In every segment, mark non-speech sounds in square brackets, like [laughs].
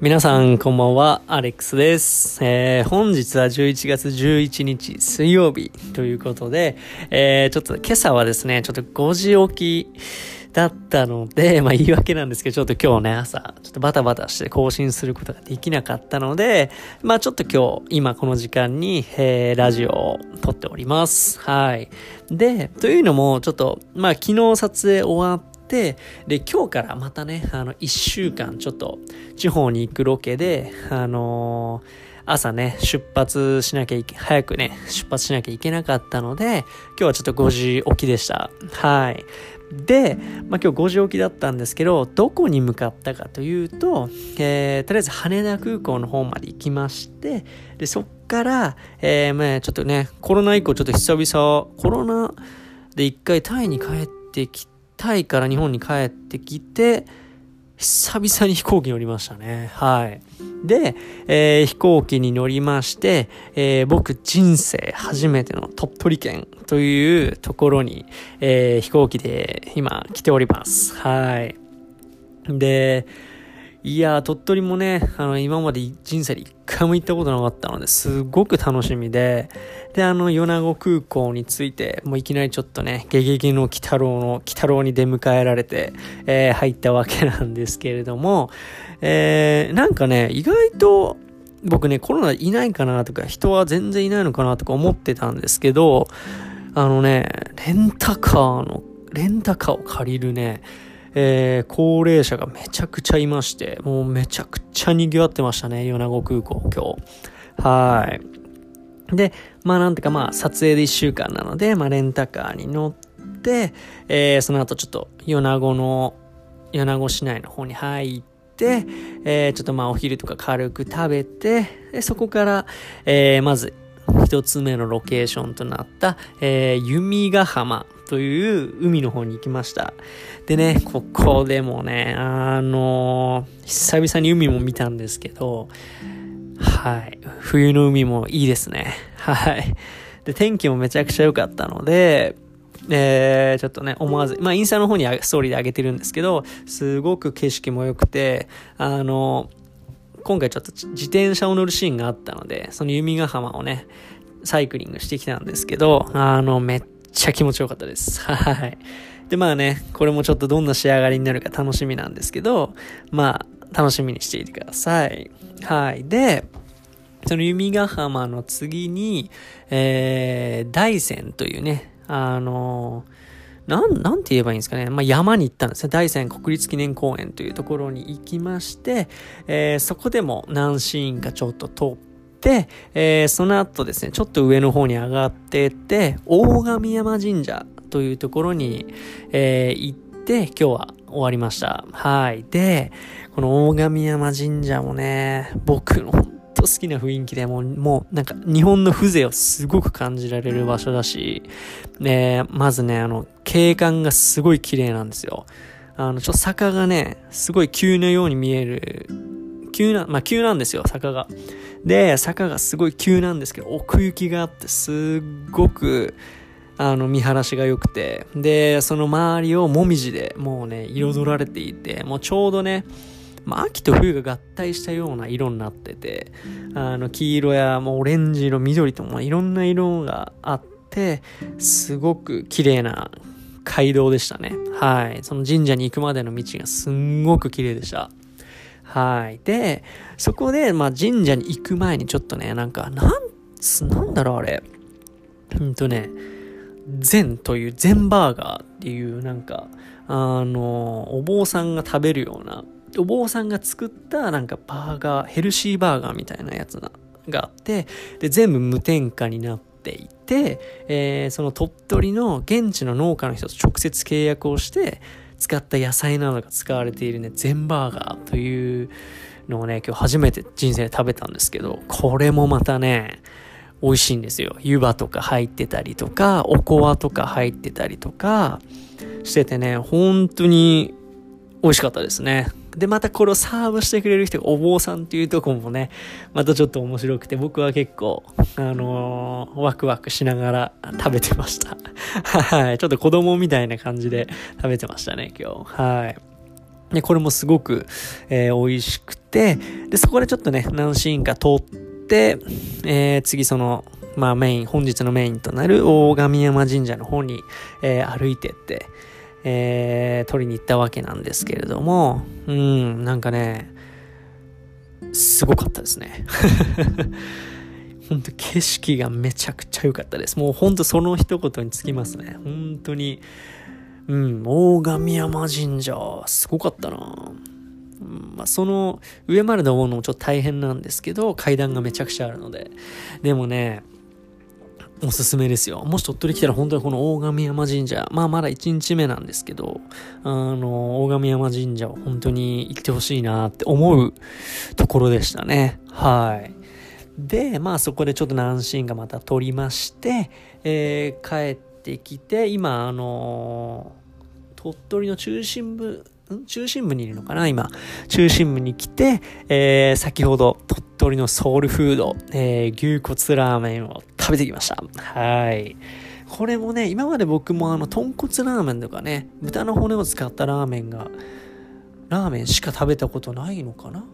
皆さんこんばんは、アレックスです。えー、本日は11月11日水曜日ということで、えー、ちょっと今朝はですね、ちょっと5時起きだったので、[laughs] まあ言い訳なんですけど、ちょっと今日ね、朝、ちょっとバタバタして更新することができなかったので、まあちょっと今日、今この時間に、えー、ラジオを撮っております。はい。で、というのも、ちょっと、まあ昨日撮影終わって、で、今日からまたね、あの、一週間ちょっと地方に行くロケで、あのー朝ね、出発しなきゃいけ、早くね、出発しなきゃいけなかったので、今日はちょっと5時起きでした。はい。で、まあ、今日5時起きだったんですけど、どこに向かったかというと、えー、とりあえず羽田空港の方まで行きまして、で、そっから、えー、まあちょっとね、コロナ以降ちょっと久々、コロナで一回タイに帰ってきて、タイから日本に帰ってきて、久々に飛行機乗りましたね。はい。で、えー、飛行機に乗りまして、えー、僕人生初めての鳥取県というところに、えー、飛行機で今来ております。はい。で、いや鳥取もね、あの、今まで人生で一回も行ったことなかったので、すごく楽しみで、で、あの、米子空港について、もういきなりちょっとね、ゲゲゲの鬼太郎の、鬼太郎に出迎えられて、えー、入ったわけなんですけれども、えー、なんかね、意外と、僕ね、コロナいないかなとか、人は全然いないのかなとか思ってたんですけど、あのね、レンタカーの、レンタカーを借りるね、えー、高齢者がめちゃくちゃいまして、もうめちゃくちゃ賑わってましたね、米子空港、今日。はい。で、まあなんてかまあ撮影で1週間なので、まあレンタカーに乗って、えー、その後ちょっと米子の、米子市内の方に入って、えー、ちょっとまあお昼とか軽く食べて、でそこから、えー、まず一つ目のロケーションとなった、えー、弓ヶ浜という海の方に行きました。でね、ここでもね、あのー、久々に海も見たんですけど、はい。冬の海もいいですね。はい。で、天気もめちゃくちゃ良かったので、えー、ちょっとね、思わず、まあ、インスタの方にストーリーで上げてるんですけど、すごく景色も良くて、あの、今回ちょっと自転車を乗るシーンがあったので、その弓ヶ浜をね、サイクリングしてきたんですけど、あの、めっちゃ気持ちよかったです。[laughs] はい。で、まあね、これもちょっとどんな仕上がりになるか楽しみなんですけど、まあ、楽しみにしていてください。はい。で、その弓ヶ浜の次に、えー、大山というね、あのなん、なんて言えばいいんですかね。まあ、山に行ったんですね。大山国立記念公園というところに行きまして、えー、そこでも何シーンかちょっと撮って、えー、その後ですね、ちょっと上の方に上がってって、大神山神社というところに、えー、行って、今日は終わりました。はい。で、この大神山神社もね、僕の本当好きな雰囲気でもう、もうなんか日本の風情をすごく感じられる場所だし、ね、まずね、あの、景観がすごい綺麗なんですよ。あの、ちょっと坂がね、すごい急なように見える、急な、まあ急なんですよ、坂が。で、坂がすごい急なんですけど、奥行きがあって、すっごく、あの、見晴らしが良くて、で、その周りをもみじでもうね、彩られていて、もうちょうどね、まあ、秋と冬が合体したような色になってて、あの、黄色やもうオレンジ色、緑ともいろんな色があって、すごく綺麗な街道でしたね。はい。その神社に行くまでの道がすんごく綺麗でした。はい。で、そこで、まあ、神社に行く前にちょっとね、なんか、なん、なんだろう、あれ。うんとね、禅という禅バーガーっていうなんか、あの、お坊さんが食べるような、お坊さんが作ったなんかバーガー、ヘルシーバーガーみたいなやつがあって、で、全部無添加になっていて、えー、その鳥取の現地の農家の人と直接契約をして、使った野菜などが使われているね、全バーガーというのをね、今日初めて人生で食べたんですけど、これもまたね、美味しいんですよ。湯葉とか入ってたりとか、おこわとか入ってたりとかしててね、本当に美味しかったですね。で、またこれをサーブしてくれる人がお坊さんっていうとこもね、またちょっと面白くて、僕は結構、あのー、ワクワクしながら食べてました。はい。ちょっと子供みたいな感じで食べてましたね、今日。はい。で、これもすごく、えー、美味しくて、で、そこでちょっとね、何シーンか通って、えー、次その、まあメイン、本日のメインとなる大神山神社の方に、えー、歩いてって、えー、取りに行ったわけなんですけれども、うん、なんかね、すごかったですね。[laughs] 本当景色がめちゃくちゃ良かったです。もう本当その一言につきますね。本当に、うん、大神山神社、すごかったな。うん、まあ、その上まで登るのもちょっと大変なんですけど、階段がめちゃくちゃあるので。でもね、おすすめですよ。もし鳥取来たら本当にこの大神山神社、まあまだ1日目なんですけど、あの、大神山神社を本当に行ってほしいなって思うところでしたね。はい。で、まあそこでちょっと何シーンかまた撮りまして、えー、帰ってきて、今、あの、鳥取の中心部、中心部にいるのかな？今。中心部に来て、えー、先ほど鳥取のソウルフード、えー、牛骨ラーメンを食べてきました。はい。これもね、今まで僕もあの、豚骨ラーメンとかね、豚の骨を使ったラーメンが、ラーメンしか食べたことないのかな？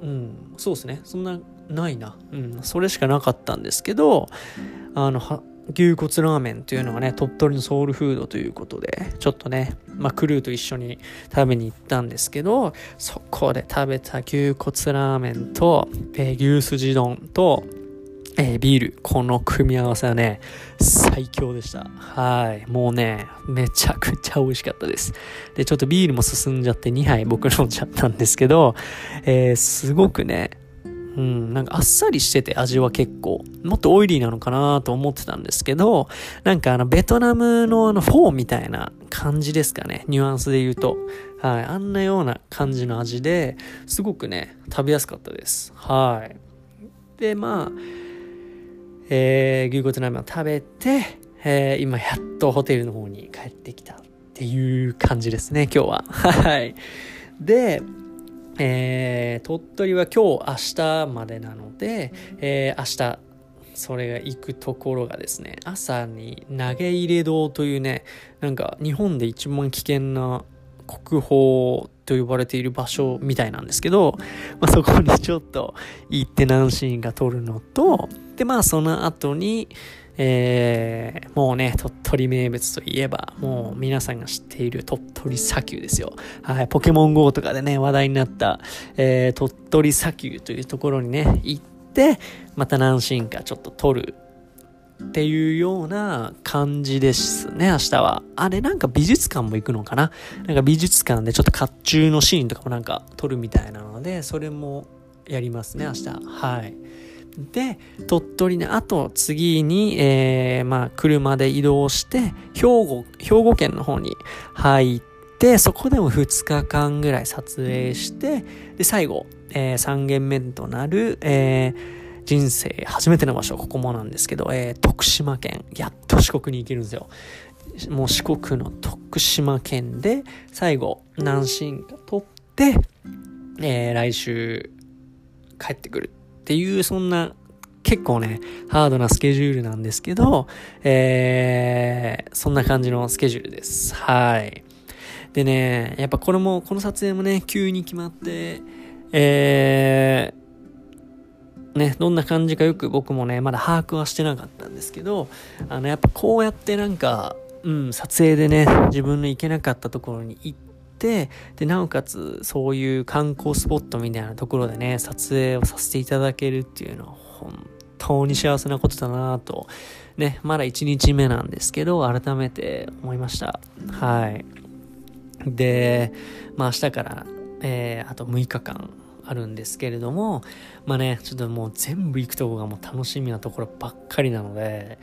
うん、そうですね。そんな、ないな。うん、それしかなかったんですけど、あの、牛骨ラーメンというのがね、鳥取のソウルフードということで、ちょっとね、まあ、クルーと一緒に食べに行ったんですけど、そこで食べた牛骨ラーメンと、えー、牛すじ丼と、えー、ビール。この組み合わせはね、最強でした。はい。もうね、めちゃくちゃ美味しかったです。で、ちょっとビールも進んじゃって2杯僕飲んじゃったんですけど、えー、すごくね、うん、なんかあっさりしてて味は結構、もっとオイリーなのかなと思ってたんですけど、なんかあのベトナムのあのフォーみたいな感じですかね、ニュアンスで言うと。はい、あんなような感じの味で、すごくね、食べやすかったです。はい。で、まあ、えー、牛骨ラーメンを食べて、えー、今やっとホテルの方に帰ってきたっていう感じですね、今日は。[laughs] はい。で、えー、鳥取は今日明日までなので、えー、明日、それが行くところがですね、朝に投げ入れ堂というね、なんか日本で一番危険な国宝と呼ばれている場所みたいなんですけど、まあ、そこにちょっと行って何シーンか撮るのと、で、まあその後に、えー、もうね、鳥取名物といえば、もう皆さんが知っている鳥取砂丘ですよ。はい、ポケモン GO とかでね、話題になった、えー、鳥取砂丘というところにね、行って、また何シーンかちょっと撮るっていうような感じですね、明日は。あれ、なんか美術館も行くのかな？なんか美術館でちょっと甲冑のシーンとかもなんか撮るみたいなので、それもやりますね、明日。はい。で、鳥取のあと次に、えー、まあ、車で移動して、兵庫、兵庫県の方に入って、そこでも2日間ぐらい撮影して、で、最後、えー、3軒目となる、えー、人生初めての場所、ここもなんですけど、えー、徳島県、やっと四国に行けるんですよ。もう四国の徳島県で、最後、南進が取って、えー、来週、帰ってくるっていう、そんな結構ね、ハードなスケジュールなんですけど、えー、そんな感じのスケジュールです。はい。でね、やっぱこれも、この撮影もね、急に決まって、えー、ね、どんな感じかよく僕もね、まだ把握はしてなかったんですけど、あの、やっぱこうやってなんか、うん、撮影でね、自分の行けなかったところに行って、で、なおかつ、そういう観光スポットみたいなところでね、撮影をさせていただけるっていうのは、本当に幸せなことだなと、ね、まだ1日目なんですけど、改めて思いました。はい。で、まあ明日から、えー、あと6日間あるんですけれども、まあね、ちょっともう全部行くとこがもう楽しみなところばっかりなので、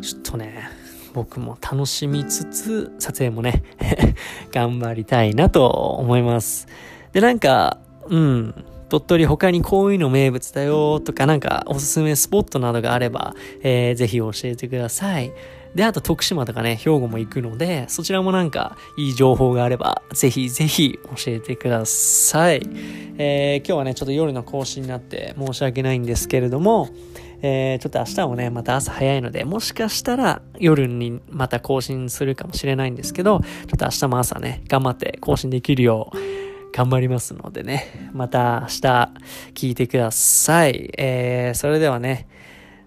ちょっとね、僕も楽しみつつ、撮影もね [laughs] 頑張りたいなと思います。で、なんか、うん、鳥取他にこういうの名物だよとかなんかおすすめスポットなどがあれば、えー、ぜひ教えてください。で、あと徳島とかね、兵庫も行くので、そちらもなんかいい情報があれば、ぜひぜひ教えてください。えー、今日はね、ちょっと夜の更新になって申し訳ないんですけれども、えー、ちょっと明日もね、また朝早いので、もしかしたら夜にまた更新するかもしれないんですけど、ちょっと明日も朝ね、頑張って更新できるよう、頑張りますのでね、また明日聞いてください。えー、それではね、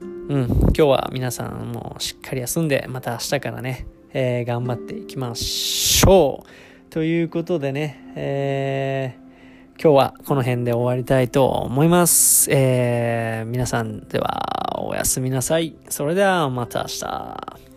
うん、今日は皆さんもしっかり休んで、また明日からね、えー、頑張っていきましょう。ということでね、えー、今日はこの辺で終わりたいと思います。えー、皆さんではおやすみなさい。それではまた明日。